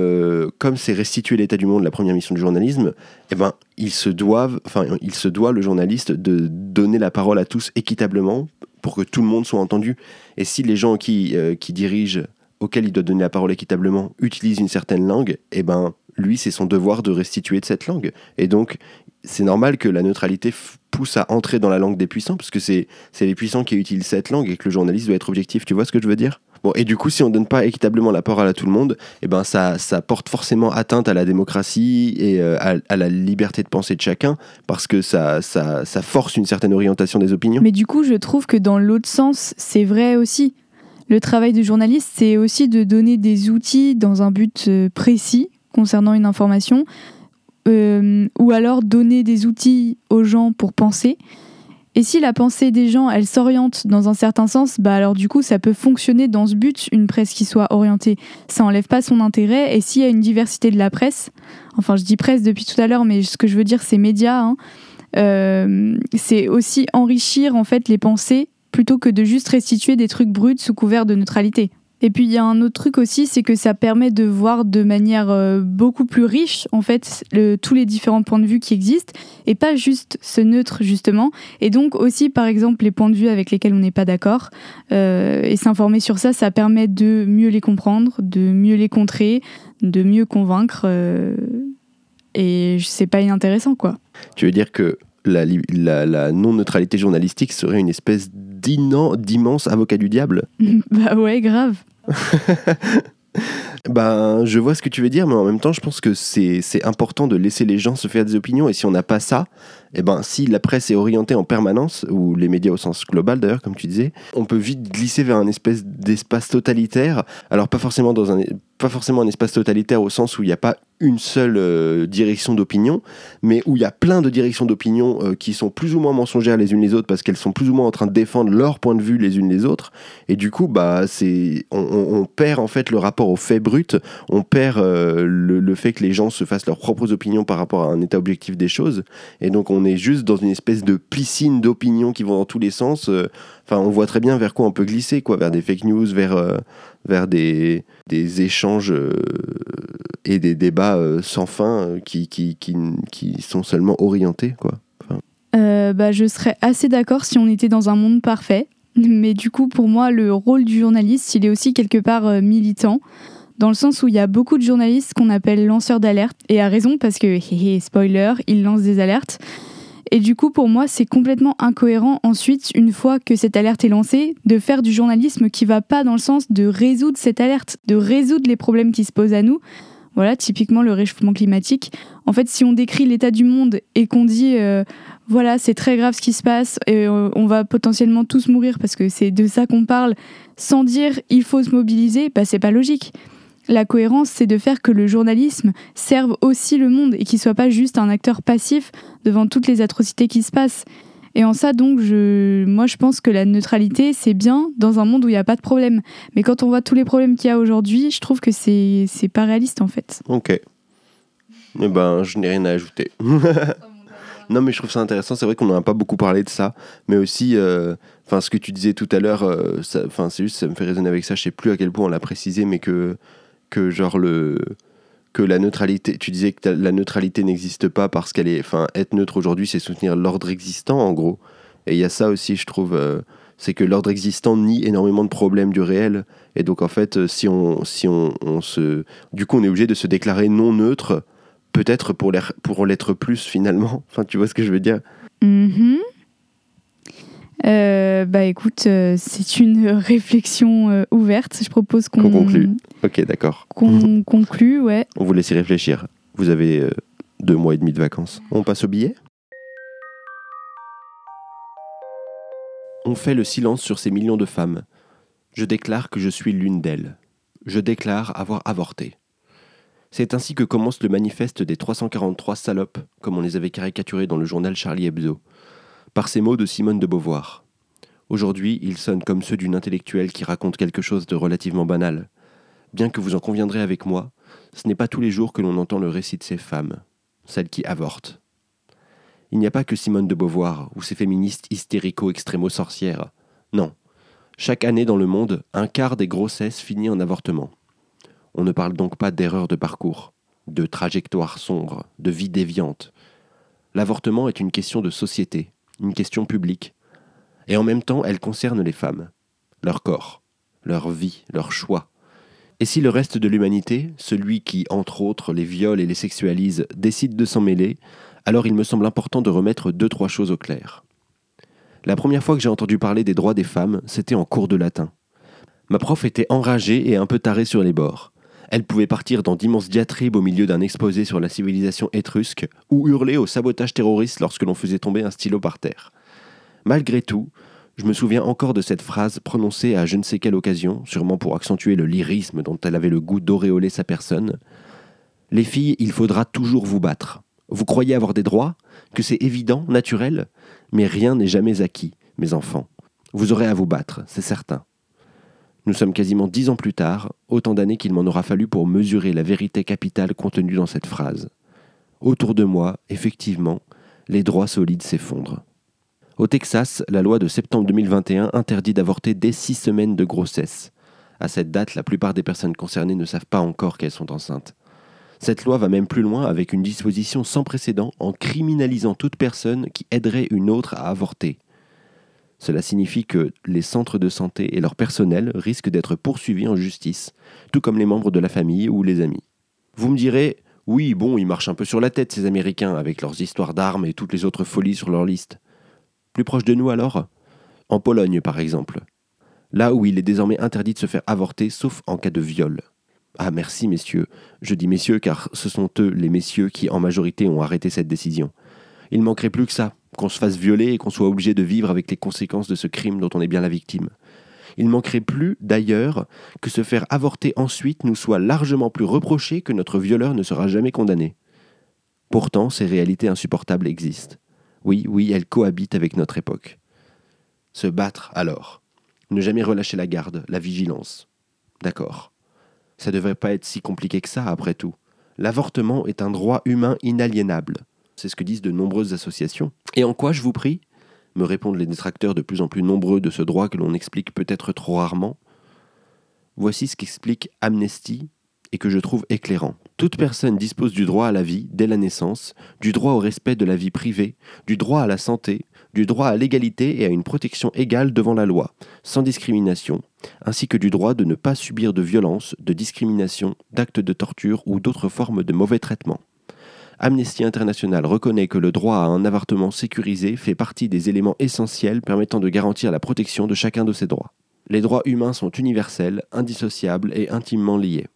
comme c'est restituer l'état du monde, la première mission du journalisme, eh ben, il se doivent, il se doit le journaliste de donner la parole à tous équitablement pour que tout le monde soit entendu. Et si les gens qui, qui dirigent, auxquels il doit donner la parole équitablement, utilisent une certaine langue, eh ben, lui, c'est son devoir de restituer de cette langue. Et donc, c'est normal que la neutralité pousse à entrer dans la langue des puissants, parce que c'est les puissants qui utilisent cette langue et que le journaliste doit être objectif. Tu vois ce que je veux dire? Bon, et du coup, si on ne donne pas équitablement la parole à tout le monde, eh ben ça, ça porte forcément atteinte à la démocratie et euh, à, la liberté de penser de chacun, parce que ça, ça, force une certaine orientation des opinions. Mais du coup, je trouve que dans l'autre sens, c'est vrai aussi. Le travail du journaliste, c'est aussi de donner des outils dans un but euh, précis concernant une information, euh, ou alors donner des outils aux gens pour penser. Et si la pensée des gens, elle s'oriente dans un certain sens, bah alors du coup, ça peut fonctionner dans ce but, une presse qui soit orientée. Ça enlève pas son intérêt. Et s'il y a une diversité de la presse, enfin je dis presse depuis tout à l'heure, mais ce que je veux dire c'est médias, hein, euh, c'est aussi enrichir en fait les pensées plutôt que de juste restituer des trucs bruts sous couvert de neutralité. Et puis il y a un autre truc aussi, c'est que ça permet de voir de manière euh, beaucoup plus riche en fait tous les différents points de vue qui existent et pas juste ce neutre justement. Et donc aussi par exemple les points de vue avec lesquels on n'est pas d'accord euh, et s'informer sur ça, ça permet de mieux les comprendre, de mieux les contrer, de mieux convaincre. Euh, et c'est pas inintéressant quoi. Tu veux dire que la, la non-neutralité journalistique serait une espèce d'immense avocat du diable Bah ouais, grave. ben, je vois ce que tu veux dire, mais en même temps, je pense que c'est important de laisser les gens se faire des opinions. Et si on n'a pas ça, eh ben, si la presse est orientée en permanence, ou les médias au sens global d'ailleurs, comme tu disais, on peut vite glisser vers un espèce d'espace totalitaire. Alors, pas forcément, dans un, pas forcément un espace totalitaire au sens où il n'y a pas une seule euh, direction d'opinion, mais où il y a plein de directions d'opinion euh, qui sont plus ou moins mensongères les unes les autres parce qu'elles sont plus ou moins en train de défendre leur point de vue les unes les autres. Et du coup, bah, on, perd en fait le rapport au fait brut, on perd euh, le, fait que les gens se fassent leurs propres opinions par rapport à un état objectif des choses. Et donc, on est juste dans une espèce de piscine d'opinions qui vont dans tous les sens. Enfin, on voit très bien vers quoi on peut glisser, quoi, vers des fake news, vers, vers des, des échanges et des débats euh, sans fin euh, qui, qui, qui, qui, sont seulement orientés. Quoi. Euh, bah, je serais assez d'accord si on était dans un monde parfait. Mais du coup, pour moi, le rôle du journaliste, il est aussi quelque part militant dans le sens où il y a beaucoup de journalistes qu'on appelle lanceurs d'alerte, et à raison parce que, spoiler, ils lancent des alertes. Et du coup, pour moi, c'est complètement incohérent ensuite, une fois que cette alerte est lancée, de faire du journalisme qui va pas dans le sens de résoudre cette alerte, de résoudre les problèmes qui se posent à nous, voilà, typiquement le réchauffement climatique. En fait, si on décrit l'état du monde et qu'on dit, euh, voilà, c'est très grave ce qui se passe et euh, on va potentiellement tous mourir parce que c'est de ça qu'on parle, sans dire il faut se mobiliser, bah c'est pas logique. La cohérence, c'est de faire que le journalisme serve aussi le monde et qu'il soit pas juste un acteur passif devant toutes les atrocités qui se passent. Et en ça, donc, je, moi, je pense que la neutralité, c'est bien dans un monde où il n'y a pas de problème. Mais quand on voit tous les problèmes qu'il y a aujourd'hui, je trouve que c'est, c'est pas réaliste, en fait. Ok. Eh ben, je n'ai rien à ajouter. non, mais je trouve ça intéressant. C'est vrai qu'on n'en a pas beaucoup parlé de ça, mais aussi, euh, ce que tu disais tout à l'heure, euh, c'est juste, ça me fait résonner avec ça. Je sais plus à quel point on l'a précisé, mais que, que genre le que la neutralité, tu disais que la neutralité n'existe pas parce qu'elle est, enfin, être neutre aujourd'hui, c'est soutenir l'ordre existant, en gros. Et il y a ça aussi, je trouve, euh, c'est que l'ordre existant nie énormément de problèmes du réel. Et donc, en fait, si on, si on, se, du coup, on est obligé de se déclarer non neutre, peut-être pour l'être, pour l'être plus finalement. Enfin, tu vois ce que je veux dire? Mm-hmm. Euh, bah écoute, c'est une réflexion ouverte. Je propose qu'on conclue. Ok, d'accord. Qu'on conclut, ouais. On vous laisse y réfléchir. Vous avez euh, deux mois et demi de vacances. On passe au billet? On fait le silence sur ces millions de femmes. Je déclare que je suis l'une d'elles. Je déclare avoir avorté. C'est ainsi que commence le manifeste des 343 salopes, comme on les avait caricaturés dans le journal Charlie Hebdo, par ces mots de Simone de Beauvoir. Aujourd'hui, ils sonnent comme ceux d'une intellectuelle qui raconte quelque chose de relativement banal, bien que vous en conviendrez avec moi, ce n'est pas tous les jours que l'on entend le récit de ces femmes, celles qui avortent. Il n'y a pas que Simone de Beauvoir ou ces féministes hystérico-extrémo-sorcières. Non. Chaque année dans le monde, un quart des grossesses finit en avortement. On ne parle donc pas d'erreur de parcours, de trajectoire sombre, de vie déviante. L'avortement est une question de société, une question publique. Et en même temps, elle concerne les femmes, leur corps, leur vie, leur choix, et si le reste de l'humanité, celui qui, entre autres, les viole et les sexualise, décide de s'en mêler, alors il me semble important de remettre deux, trois choses au clair. La première fois que j'ai entendu parler des droits des femmes, c'était en cours de latin. Ma prof était enragée et un peu tarée sur les bords. Elle pouvait partir dans d'immenses diatribes au milieu d'un exposé sur la civilisation étrusque, ou hurler au sabotage terroriste lorsque l'on faisait tomber un stylo par terre. Malgré tout, je me souviens encore de cette phrase prononcée à je ne sais quelle occasion, sûrement pour accentuer le lyrisme dont elle avait le goût d'auréoler sa personne. Les filles, il faudra toujours vous battre. Vous croyez avoir des droits Que c'est évident, naturel Mais rien n'est jamais acquis, mes enfants. Vous aurez à vous battre, c'est certain. Nous sommes quasiment dix ans plus tard, autant d'années qu'il m'en aura fallu pour mesurer la vérité capitale contenue dans cette phrase. Autour de moi, effectivement, les droits solides s'effondrent. Au Texas, la loi de septembre 2021 interdit d'avorter dès six semaines de grossesse. À cette date, la plupart des personnes concernées ne savent pas encore qu'elles sont enceintes. Cette loi va même plus loin avec une disposition sans précédent en criminalisant toute personne qui aiderait une autre à avorter. Cela signifie que les centres de santé et leur personnel risquent d'être poursuivis en justice, tout comme les membres de la famille ou les amis. Vous me direz, oui, bon, ils marchent un peu sur la tête, ces Américains, avec leurs histoires d'armes et toutes les autres folies sur leur liste. Plus proche de nous alors? En Pologne par exemple. Là où il est désormais interdit de se faire avorter sauf en cas de viol. Ah merci messieurs. Je dis messieurs car ce sont eux, les messieurs, qui en majorité ont arrêté cette décision. Il manquerait plus que ça, qu'on se fasse violer et qu'on soit obligé de vivre avec les conséquences de ce crime dont on est bien la victime. Il manquerait plus, d'ailleurs, que se faire avorter ensuite nous soit largement plus reproché que notre violeur ne sera jamais condamné. Pourtant, ces réalités insupportables existent. Oui, oui, elle cohabite avec notre époque. Se battre, alors. Ne jamais relâcher la garde, la vigilance. D'accord. Ça devrait pas être si compliqué que ça, après tout. L'avortement est un droit humain inaliénable. C'est ce que disent de nombreuses associations. Et en quoi, je vous prie me répondent les détracteurs de plus en plus nombreux de ce droit que l'on explique peut-être trop rarement? Voici ce qu'explique Amnesty et que je trouve éclairant. Toute personne dispose du droit à la vie dès la naissance, du droit au respect de la vie privée, du droit à la santé, du droit à l'égalité et à une protection égale devant la loi, sans discrimination, ainsi que du droit de ne pas subir de violence, de discrimination, d'actes de torture ou d'autres formes de mauvais traitement. Amnesty International reconnaît que le droit à un avortement sécurisé fait partie des éléments essentiels permettant de garantir la protection de chacun de ces droits. Les droits humains sont universels, indissociables et intimement liés.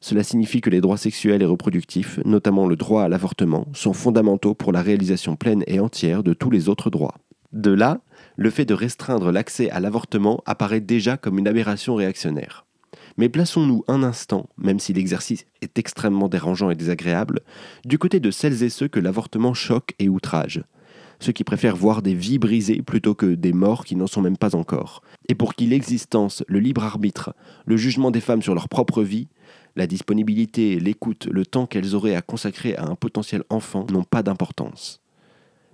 Cela signifie que les droits sexuels et reproductifs, notamment le droit à l'avortement, sont fondamentaux pour la réalisation pleine et entière de tous les autres droits. De là, le fait de restreindre l'accès à l'avortement apparaît déjà comme une aberration réactionnaire. Mais plaçons-nous un instant, même si l'exercice est extrêmement dérangeant et désagréable, du côté de celles et ceux que l'avortement choque et outrage. Ceux qui préfèrent voir des vies brisées plutôt que des morts qui n'en sont même pas encore. Et pour qui l'existence, le libre arbitre, le jugement des femmes sur leur propre vie, la disponibilité, l'écoute, le temps qu'elles auraient à consacrer à un potentiel enfant n'ont pas d'importance.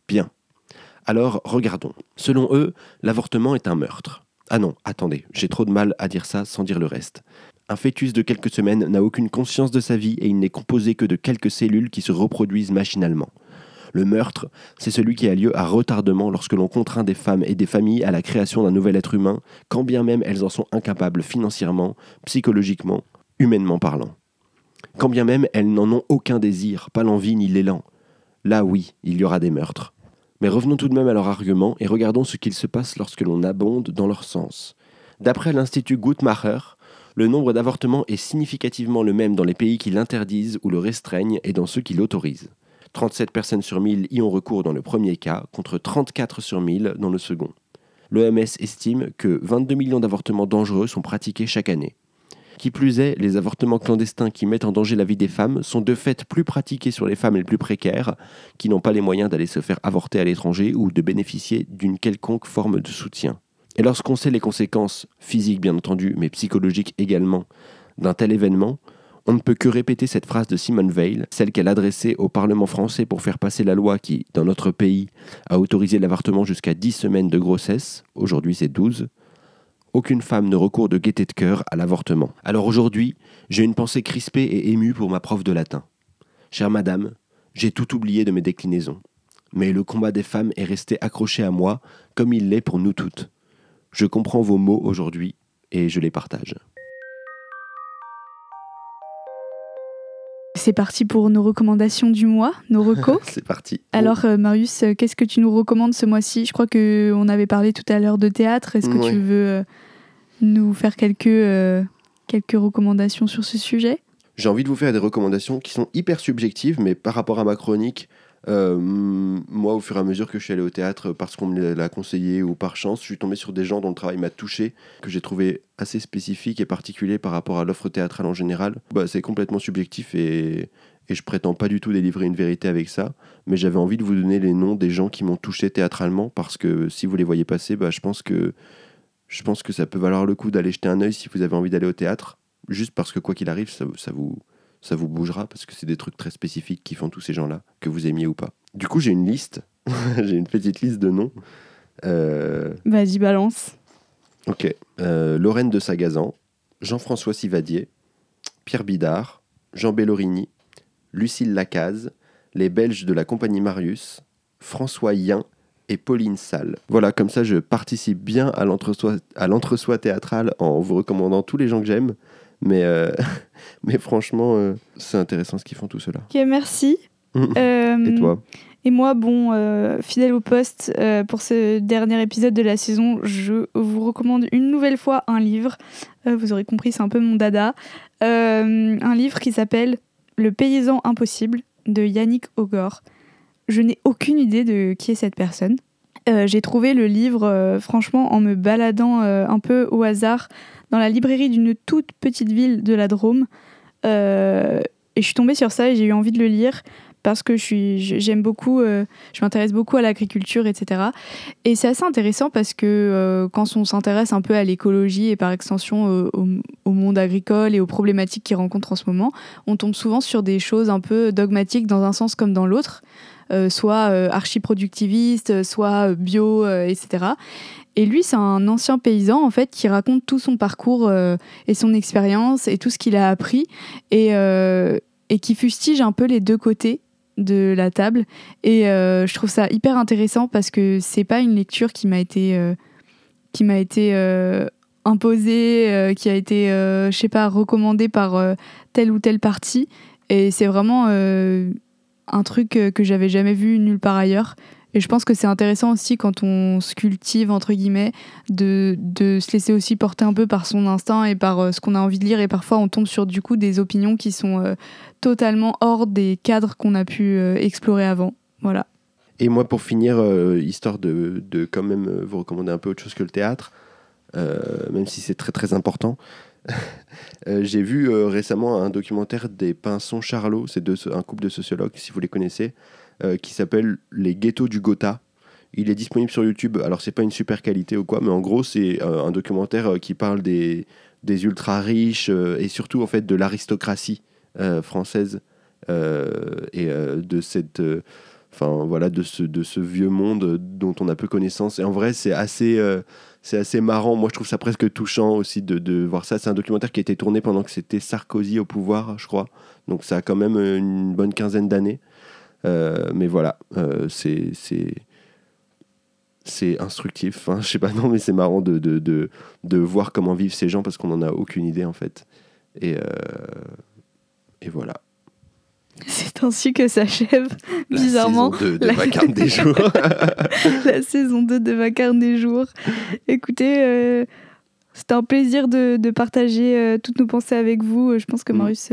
Bien. Alors, regardons. Selon eux, l'avortement est un meurtre. Ah non, attendez, j'ai trop de mal à dire ça sans dire le reste. Un fœtus de quelques semaines n'a aucune conscience de sa vie et il n'est composé que de quelques cellules qui se reproduisent machinalement. Le meurtre, c'est celui qui a lieu à retardement lorsque l'on contraint des femmes et des familles à la création d'un nouvel être humain, quand bien même elles en sont incapables financièrement, psychologiquement, humainement parlant. Quand bien même elles n'en ont aucun désir, pas l'envie ni l'élan. Là oui, il y aura des meurtres. Mais revenons tout de même à leur argument et regardons ce qu'il se passe lorsque l'on abonde dans leur sens. D'après l'Institut Guttmacher, le nombre d'avortements est significativement le même dans les pays qui l'interdisent ou le restreignent et dans ceux qui l'autorisent. 37 personnes sur 1000 y ont recours dans le premier cas, contre 34 sur 1000 dans le second. L'OMS estime que 22 millions d'avortements dangereux sont pratiqués chaque année. Qui plus est, les avortements clandestins qui mettent en danger la vie des femmes sont de fait plus pratiqués sur les femmes les plus précaires, qui n'ont pas les moyens d'aller se faire avorter à l'étranger ou de bénéficier d'une quelconque forme de soutien. Et lorsqu'on sait les conséquences, physiques bien entendu, mais psychologiques également, d'un tel événement, on ne peut que répéter cette phrase de Simone Veil, celle qu'elle adressait au Parlement français pour faire passer la loi qui, dans notre pays, a autorisé l'avortement jusqu'à 10 semaines de grossesse, aujourd'hui c'est 12, aucune femme ne recourt de gaieté de cœur à l'avortement. Alors aujourd'hui, j'ai une pensée crispée et émue pour ma prof de latin. Chère madame, j'ai tout oublié de mes déclinaisons. Mais le combat des femmes est resté accroché à moi, comme il l'est pour nous toutes. Je comprends vos mots aujourd'hui et je les partage. C'est parti pour nos recommandations du mois, nos recos. C'est parti. Alors euh, Marius, euh, qu'est-ce que tu nous recommandes ce mois-ci? Je crois que on avait parlé tout à l'heure de théâtre. Est-ce que tu veux euh, nous faire quelques euh, quelques recommandations sur ce sujet? J'ai envie de vous faire des recommandations qui sont hyper subjectives, mais par rapport à ma chronique, euh, moi, au fur et à mesure que je suis allé au théâtre, parce qu'on me l'a conseillé ou par chance, je suis tombé sur des gens dont le travail m'a touché, que j'ai trouvé assez spécifique et particulier par rapport à l'offre théâtrale en général. Bah, c'est complètement subjectif et, et je prétends pas du tout délivrer une vérité avec ça, mais j'avais envie de vous donner les noms des gens qui m'ont touché théâtralement, parce que si vous les voyez passer, bah, je pense que je pense que ça peut valoir le coup d'aller jeter un œil si vous avez envie d'aller au théâtre, juste parce que quoi qu'il arrive, ça vous, ça vous bougera, parce que c'est des trucs très spécifiques qui font tous ces gens-là, que vous aimiez ou pas. Du coup, j'ai une liste, j'ai une petite liste de noms. Euh, Vas-y, balance. ok. Euh, Lorraine de Sagazan, Jean-François Sivadier, Pierre Bidard, Jean Bellorini, Lucille Lacaze, les Belges de la compagnie Marius, François Yin et Pauline Salle. Voilà, comme ça je participe bien à l'entre-soi à l'entre-soi théâtral en vous recommandant tous les gens que j'aime. Mais, euh, mais franchement, euh, c'est intéressant ce qu'ils font tout cela. Ok, merci. Euh, Et toi Et moi, bon, euh, fidèle au poste, euh, pour ce dernier épisode de la saison, je vous recommande une nouvelle fois un livre. Euh, vous aurez compris, c'est un peu mon dada. Euh, un livre qui s'appelle Le paysan impossible de Yannick Ogor. Je n'ai aucune idée de qui est cette personne. Euh, J'ai trouvé le livre, euh, franchement, en me baladant euh, un peu au hasard dans la librairie d'une toute petite ville de la Drôme. Euh, et je suis tombée sur ça et j'ai eu envie de le lire parce que j'aime beaucoup, euh, je m'intéresse beaucoup à l'agriculture, etc. Et c'est assez intéressant parce que euh, quand on s'intéresse un peu à l'écologie et par extension au, au monde agricole et aux problématiques qu'il rencontre en ce moment, on tombe souvent sur des choses un peu dogmatiques dans un sens comme dans l'autre, soit archi-productiviste, soit bio, etc. Et lui, c'est un ancien paysan en fait qui raconte tout son parcours euh, et son expérience et tout ce qu'il a appris et, euh, et qui fustige un peu les deux côtés de la table. Et euh, je trouve ça hyper intéressant parce que c'est pas une lecture qui m'a été qui m'a été imposée, qui a été, je sais pas, recommandée par telle ou telle partie. Et c'est vraiment un truc que j'avais jamais vu nulle part ailleurs. Et je pense que c'est intéressant aussi quand on se cultive, entre guillemets, de, de, se laisser aussi porter un peu par son instinct et par euh, ce qu'on a envie de lire. Et parfois, on tombe sur du coup des opinions qui sont euh, totalement hors des cadres qu'on a pu euh, explorer avant. Voilà. Et moi, pour finir, histoire de, de, quand même vous recommander un peu autre chose que le théâtre, même si c'est très très important. J'ai vu récemment un documentaire des Pinsons Charlot, c'est un couple de sociologues, si vous les connaissez, euh, qui s'appelle Les ghettos du Gotha. Il est disponible sur YouTube. Alors, c'est pas une super qualité ou quoi, mais en gros, c'est euh, un documentaire euh, qui parle des, des ultra riches et surtout en fait de l'aristocratie française et de cette enfin voilà de ce, de ce vieux monde dont on a peu connaissance. Et en vrai c'est assez assez marrant. Moi je trouve ça presque touchant aussi de, de voir ça. C'est un documentaire qui a été tourné pendant que c'était Sarkozy au pouvoir je crois. Donc ça a quand même une bonne quinzaine d'années mais voilà, euh, c'est c'est instructif. Hein, je sais pas, non, mais c'est marrant de, de, de, de, voir comment vivent ces gens parce qu'on n'en a aucune idée en fait. Et, euh, et voilà. C'est ainsi que s'achève, bizarrement, saison 2 de Vacarme des jours. la saison 2 de Vacarme des jours. Écoutez, c'était un plaisir de, de partager toutes nos pensées avec vous. Je pense que mm. Marius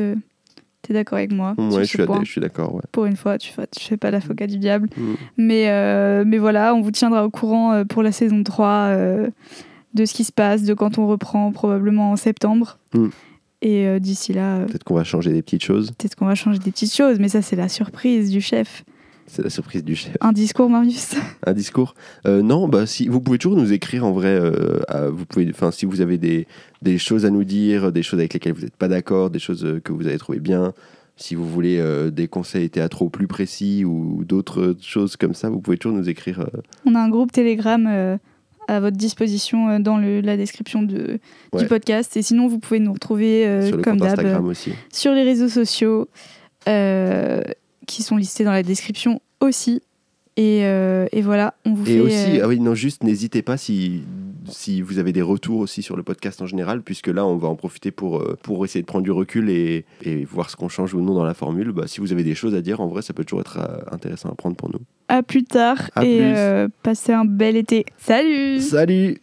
T'es d'accord avec moi Ouais, je suis, d'accord. Ouais. Pour une fois, tu fais, tu fais pas l'avocat du diable. Mm. Mais, euh, mais voilà, on vous tiendra au courant euh, pour la saison 3 euh, de ce qui se passe, de quand on reprend, probablement en septembre. Mm. Et d'ici là. Peut-être qu'on va changer des petites choses. Peut-être qu'on va changer des petites choses, mais ça, c'est la surprise du chef. C'est la surprise du chef. Un discours, Marius Un discours euh, Non, bah, si, vous pouvez toujours nous écrire en vrai. Euh, vous pouvez, si vous avez des, des, choses à nous dire, des choses avec lesquelles vous n'êtes pas d'accord, des choses euh, que vous avez trouvées bien, si vous voulez des conseils théâtraux plus précis ou d'autres choses comme ça, vous pouvez toujours nous écrire. On a un groupe Telegram à votre disposition dans le, la description de, du podcast. Et sinon, vous pouvez nous retrouver comme d'hab sur les réseaux sociaux qui sont listés dans la description aussi. Et, euh, et voilà, on vous et fait. aussi, euh, ah oui, non, juste n'hésitez pas si, si vous avez des retours aussi sur le podcast en général, puisque là, on va en profiter pour, euh, pour essayer de prendre du recul et, et voir ce qu'on change ou non dans la formule. Bah, si vous avez des choses à dire, en vrai, ça peut toujours être intéressant à prendre pour nous. À plus tard et passez un bel été. Salut Salut